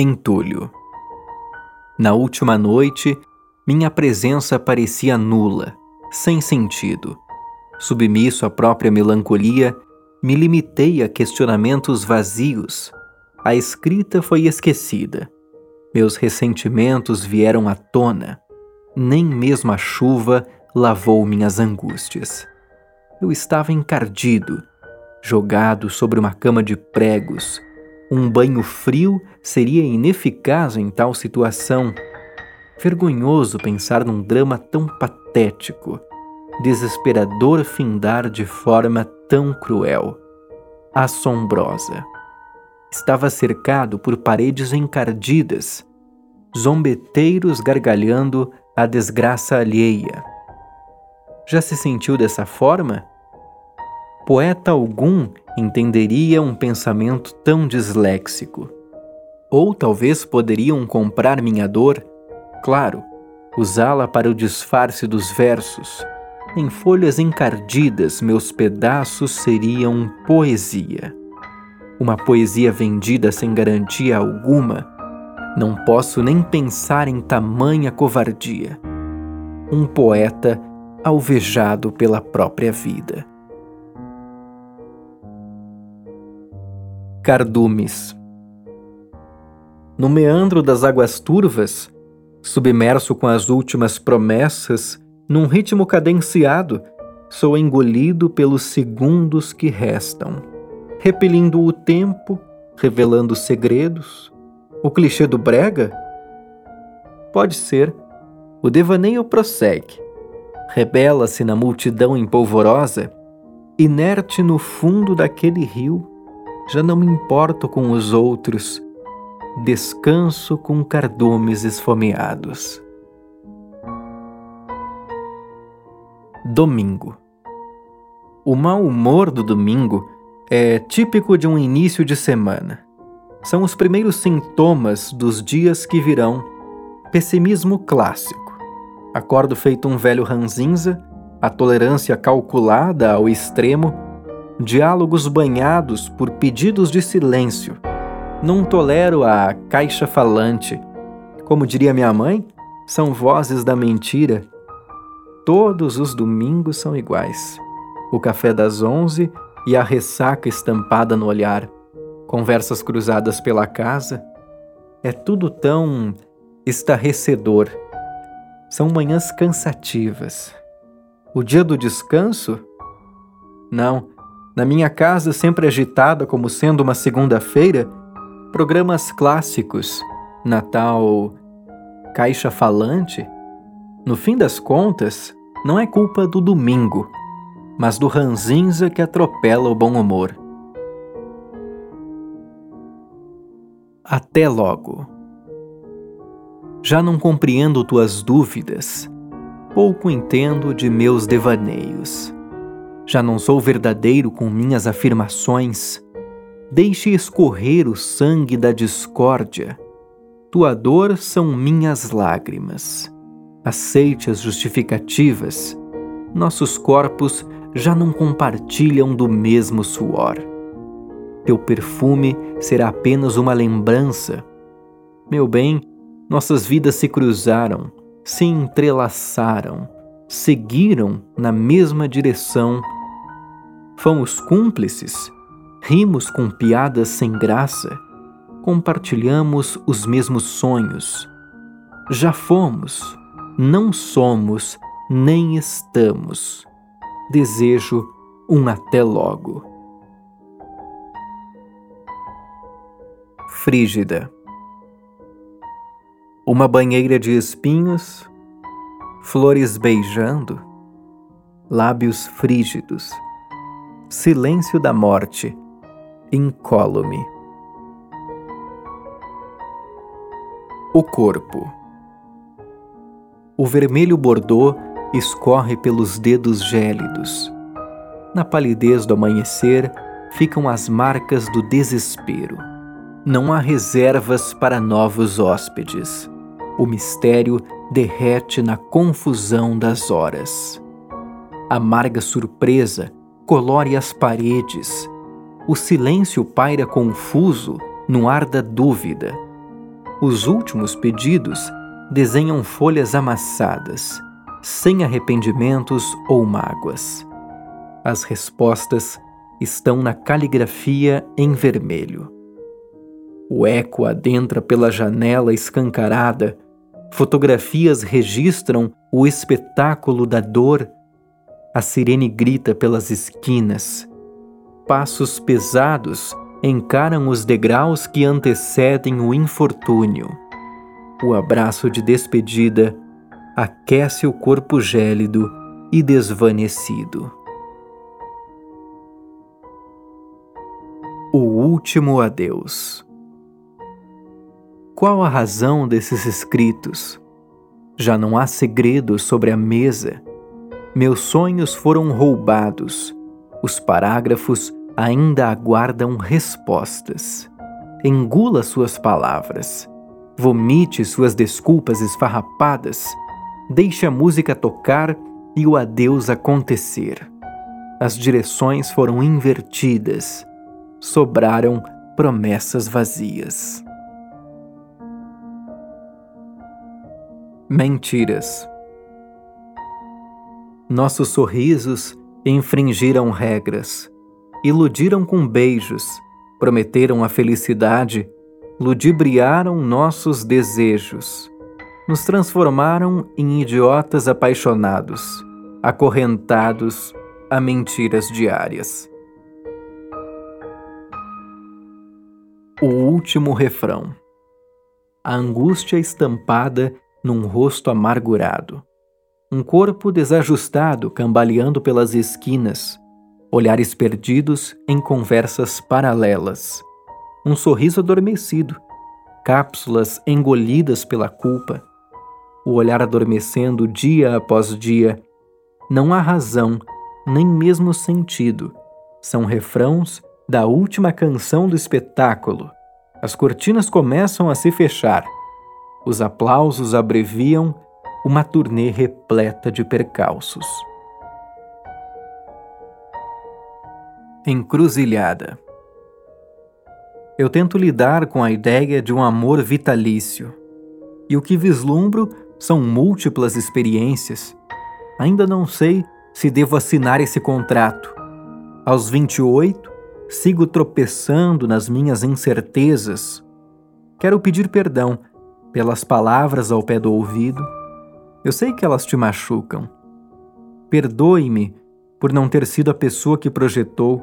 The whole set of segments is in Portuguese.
Entulho. Na última noite, minha presença parecia nula, sem sentido. Submisso à própria melancolia, me limitei a questionamentos vazios. A escrita foi esquecida. Meus ressentimentos vieram à tona. Nem mesmo a chuva lavou minhas angústias. Eu estava encardido, jogado sobre uma cama de pregos. Um banho frio seria ineficaz em tal situação. Vergonhoso pensar num drama tão patético, desesperador findar de forma tão cruel, assombrosa. Estava cercado por paredes encardidas, zombeteiros gargalhando a desgraça alheia. Já se sentiu dessa forma? Poeta algum entenderia um pensamento tão disléxico. Ou talvez poderiam comprar minha dor, claro, usá-la para o disfarce dos versos. Em folhas encardidas, meus pedaços seriam poesia. Uma poesia vendida sem garantia alguma. Não posso nem pensar em tamanha covardia. Um poeta alvejado pela própria vida. Cardumes No meandro das águas turvas, submerso com as últimas promessas, num ritmo cadenciado, sou engolido pelos segundos que restam, repelindo o tempo, revelando segredos. O clichê do brega? Pode ser. O devaneio prossegue rebela-se na multidão empolvorosa, inerte no fundo daquele rio, já não me importo com os outros, descanso com cardumes esfomeados. Domingo. O mau humor do domingo é típico de um início de semana. São os primeiros sintomas dos dias que virão. Pessimismo clássico Acordo feito um velho ranzinza, a tolerância calculada ao extremo, diálogos banhados por pedidos de silêncio. Não tolero a caixa falante. Como diria minha mãe, são vozes da mentira. Todos os domingos são iguais. O café das onze e a ressaca estampada no olhar. Conversas cruzadas pela casa. É tudo tão estarrecedor são manhãs cansativas. O dia do descanso? Não. Na minha casa, sempre agitada como sendo uma segunda-feira, programas clássicos, Natal, Caixa Falante. No fim das contas, não é culpa do domingo, mas do ranzinza que atropela o bom humor. Até logo. Já não compreendo tuas dúvidas, pouco entendo de meus devaneios. Já não sou verdadeiro com minhas afirmações. Deixe escorrer o sangue da discórdia. Tua dor são minhas lágrimas. Aceite as justificativas. Nossos corpos já não compartilham do mesmo suor. Teu perfume será apenas uma lembrança. Meu bem, nossas vidas se cruzaram, se entrelaçaram, seguiram na mesma direção. Fomos cúmplices, rimos com piadas sem graça, compartilhamos os mesmos sonhos. Já fomos, não somos, nem estamos. Desejo um até logo. Frígida uma banheira de espinhos, flores beijando, lábios frígidos, silêncio da morte, incólume. O corpo. O vermelho bordô escorre pelos dedos gélidos. Na palidez do amanhecer ficam as marcas do desespero. Não há reservas para novos hóspedes o mistério derrete na confusão das horas. Amarga surpresa colore as paredes. O silêncio paira confuso no ar da dúvida. Os últimos pedidos desenham folhas amassadas, sem arrependimentos ou mágoas. As respostas estão na caligrafia em vermelho. O eco adentra pela janela escancarada, fotografias registram o espetáculo da dor, a sirene grita pelas esquinas, passos pesados encaram os degraus que antecedem o infortúnio. O abraço de despedida aquece o corpo gélido e desvanecido. O último adeus. Qual a razão desses escritos? Já não há segredo sobre a mesa. Meus sonhos foram roubados. Os parágrafos ainda aguardam respostas. Engula suas palavras. Vomite suas desculpas esfarrapadas. Deixe a música tocar e o adeus acontecer. As direções foram invertidas sobraram promessas vazias. Mentiras. Nossos sorrisos infringiram regras, iludiram com beijos, prometeram a felicidade, ludibriaram nossos desejos, nos transformaram em idiotas apaixonados, acorrentados a mentiras diárias. O último refrão. A angústia estampada num rosto amargurado. Um corpo desajustado cambaleando pelas esquinas. Olhares perdidos em conversas paralelas. Um sorriso adormecido. Cápsulas engolidas pela culpa. O olhar adormecendo dia após dia. Não há razão, nem mesmo sentido. São refrãos da última canção do espetáculo. As cortinas começam a se fechar. Os aplausos abreviam uma turnê repleta de percalços. Encruzilhada. Eu tento lidar com a ideia de um amor vitalício. E o que vislumbro são múltiplas experiências. Ainda não sei se devo assinar esse contrato. Aos 28, sigo tropeçando nas minhas incertezas. Quero pedir perdão pelas palavras ao pé do ouvido. Eu sei que elas te machucam. Perdoe-me por não ter sido a pessoa que projetou.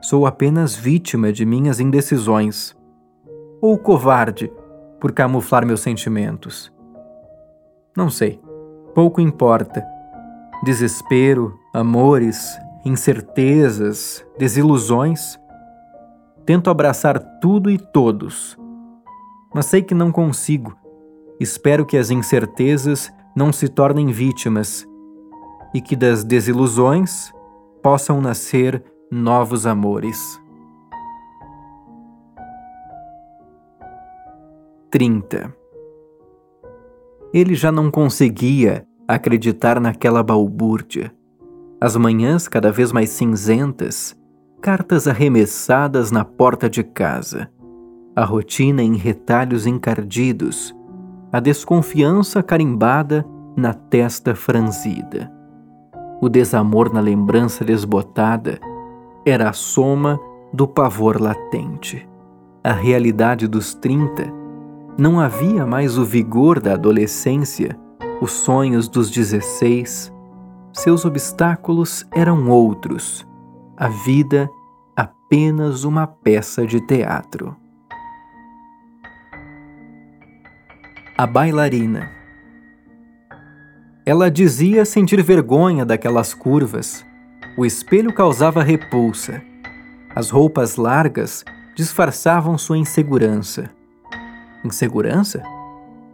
Sou apenas vítima de minhas indecisões. Ou covarde por camuflar meus sentimentos. Não sei. Pouco importa. Desespero, amores, incertezas, desilusões. Tento abraçar tudo e todos, mas sei que não consigo. Espero que as incertezas não se tornem vítimas e que das desilusões possam nascer novos amores. 30. Ele já não conseguia acreditar naquela balbúrdia as manhãs cada vez mais cinzentas, cartas arremessadas na porta de casa, a rotina em retalhos encardidos, a desconfiança carimbada na testa franzida. O desamor na lembrança desbotada era a soma do pavor latente. A realidade dos trinta não havia mais o vigor da adolescência, os sonhos dos dezesseis, seus obstáculos eram outros. A vida apenas uma peça de teatro. A bailarina. Ela dizia sentir vergonha daquelas curvas. O espelho causava repulsa. As roupas largas disfarçavam sua insegurança. Insegurança?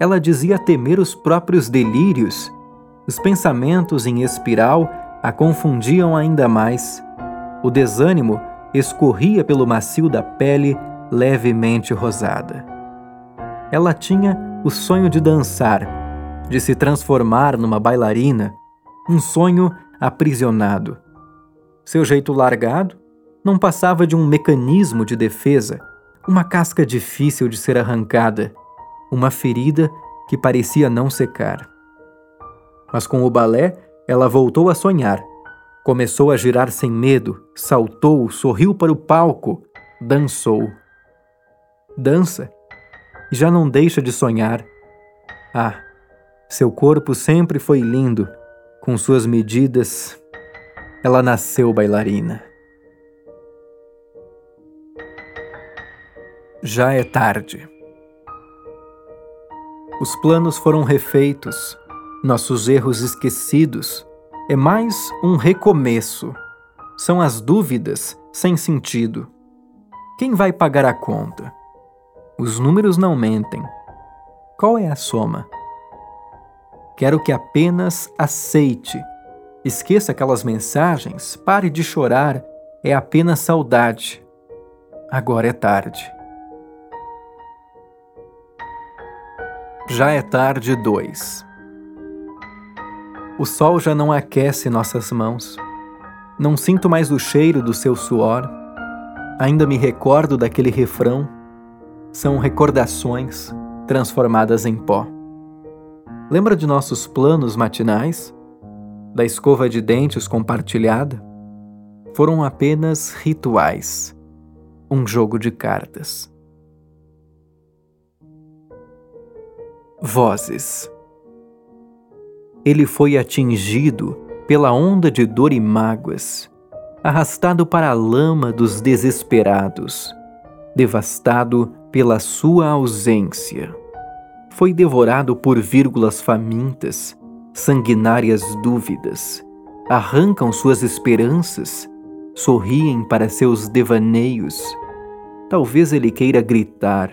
Ela dizia temer os próprios delírios os pensamentos em espiral a confundiam ainda mais. O desânimo escorria pelo macio da pele levemente rosada. Ela tinha o sonho de dançar, de se transformar numa bailarina, um sonho aprisionado. Seu jeito largado não passava de um mecanismo de defesa, uma casca difícil de ser arrancada, uma ferida que parecia não secar. Mas com o balé, ela voltou a sonhar. Começou a girar sem medo, saltou, sorriu para o palco, dançou. Dança já não deixa de sonhar. Ah, seu corpo sempre foi lindo, com suas medidas. Ela nasceu bailarina. Já é tarde. Os planos foram refeitos, nossos erros esquecidos. É mais um recomeço. São as dúvidas sem sentido. Quem vai pagar a conta? Os números não mentem. Qual é a soma? Quero que apenas aceite. Esqueça aquelas mensagens, pare de chorar, é apenas saudade. Agora é tarde. Já é tarde dois. O sol já não aquece nossas mãos. Não sinto mais o cheiro do seu suor. Ainda me recordo daquele refrão. São recordações transformadas em pó. Lembra de nossos planos matinais? Da escova de dentes compartilhada? Foram apenas rituais, um jogo de cartas. Vozes. Ele foi atingido pela onda de dor e mágoas, arrastado para a lama dos desesperados, devastado pela sua ausência foi devorado por vírgulas famintas, sanguinárias dúvidas, arrancam suas esperanças, sorriem para seus devaneios. Talvez ele queira gritar,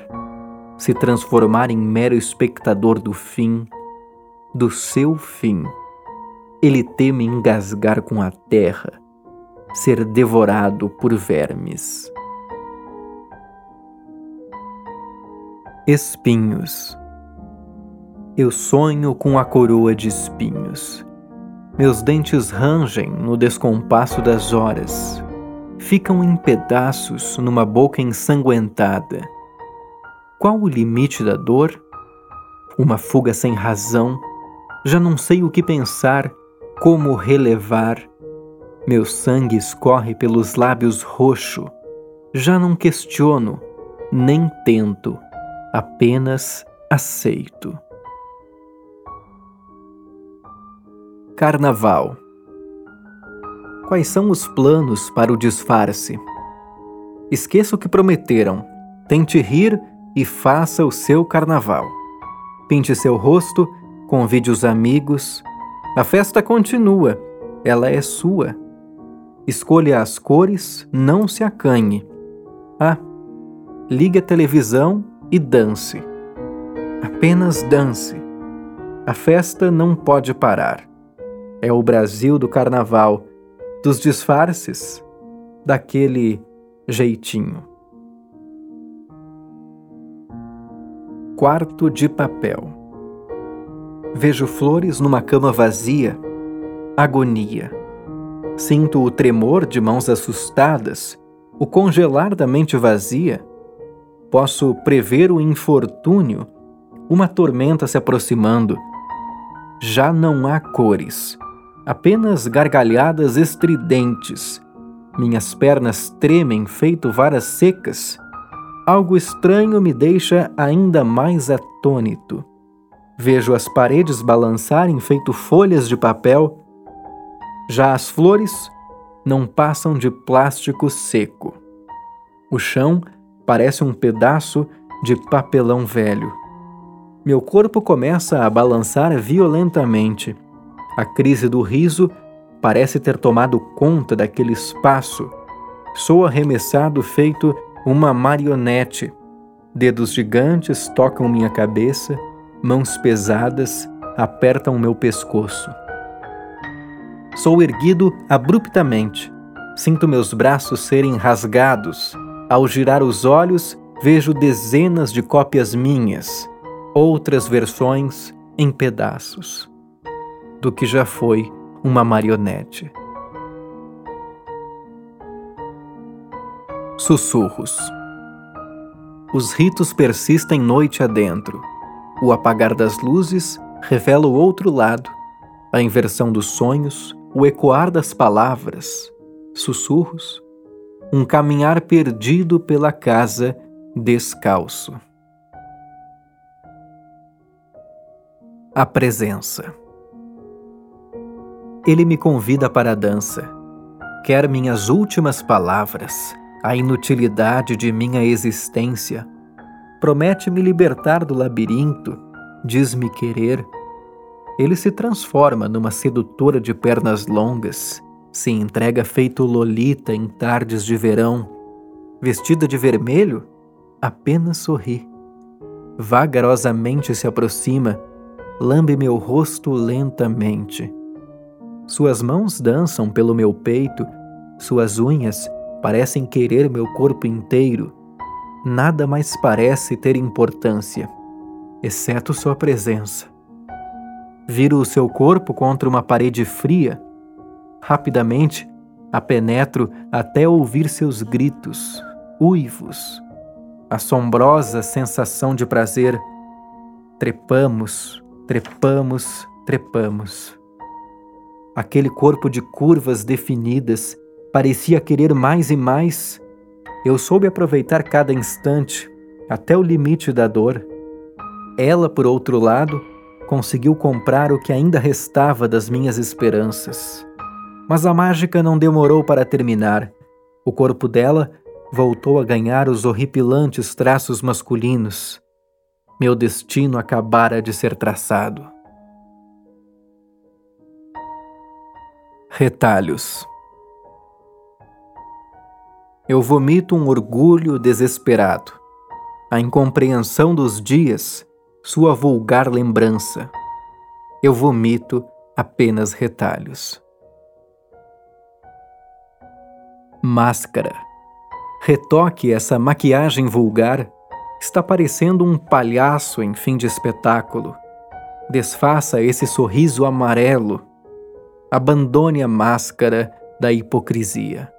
se transformar em mero espectador do fim, do seu fim. Ele teme engasgar com a terra, ser devorado por vermes. Espinhos eu sonho com a coroa de espinhos. Meus dentes rangem no descompasso das horas, ficam em pedaços numa boca ensanguentada. Qual o limite da dor? Uma fuga sem razão. Já não sei o que pensar, como relevar. Meu sangue escorre pelos lábios roxo. Já não questiono, nem tento, apenas aceito. Carnaval. Quais são os planos para o disfarce? Esqueça o que prometeram. Tente rir e faça o seu carnaval. Pinte seu rosto, convide os amigos. A festa continua, ela é sua. Escolha as cores, não se acanhe. Ah, ligue a televisão e dance. Apenas dance. A festa não pode parar é o Brasil do carnaval, dos disfarces, daquele jeitinho. Quarto de papel. Vejo flores numa cama vazia, agonia. Sinto o tremor de mãos assustadas, o congelar da mente vazia. Posso prever o infortúnio, uma tormenta se aproximando. Já não há cores apenas gargalhadas estridentes. Minhas pernas tremem feito varas secas. Algo estranho me deixa ainda mais atônito. Vejo as paredes balançarem feito folhas de papel. Já as flores não passam de plástico seco. O chão parece um pedaço de papelão velho. Meu corpo começa a balançar violentamente. A crise do riso parece ter tomado conta daquele espaço. Sou arremessado feito uma marionete. Dedos gigantes tocam minha cabeça, mãos pesadas apertam meu pescoço. Sou erguido abruptamente. Sinto meus braços serem rasgados. Ao girar os olhos, vejo dezenas de cópias minhas, outras versões em pedaços do que já foi uma marionete. Sussurros. Os ritos persistem noite adentro. O apagar das luzes revela o outro lado, a inversão dos sonhos, o ecoar das palavras, sussurros, um caminhar perdido pela casa descalço. A presença. Ele me convida para a dança. Quer minhas últimas palavras, a inutilidade de minha existência. Promete me libertar do labirinto, diz-me querer. Ele se transforma numa sedutora de pernas longas, se entrega feito lolita em tardes de verão. Vestida de vermelho, apenas sorri. Vagarosamente se aproxima, lambe meu rosto lentamente suas mãos dançam pelo meu peito, suas unhas parecem querer meu corpo inteiro. Nada mais parece ter importância, exceto sua presença. Viro o seu corpo contra uma parede fria. Rapidamente, a penetro até ouvir seus gritos, uivos. Assombrosa sensação de prazer. Trepamos, trepamos, trepamos. Aquele corpo de curvas definidas parecia querer mais e mais. Eu soube aproveitar cada instante, até o limite da dor. Ela, por outro lado, conseguiu comprar o que ainda restava das minhas esperanças. Mas a mágica não demorou para terminar. O corpo dela voltou a ganhar os horripilantes traços masculinos. Meu destino acabara de ser traçado. Retalhos. Eu vomito um orgulho desesperado, a incompreensão dos dias, sua vulgar lembrança. Eu vomito apenas retalhos. Máscara. Retoque essa maquiagem vulgar. Está parecendo um palhaço em fim de espetáculo. Desfaça esse sorriso amarelo abandone a máscara da hipocrisia.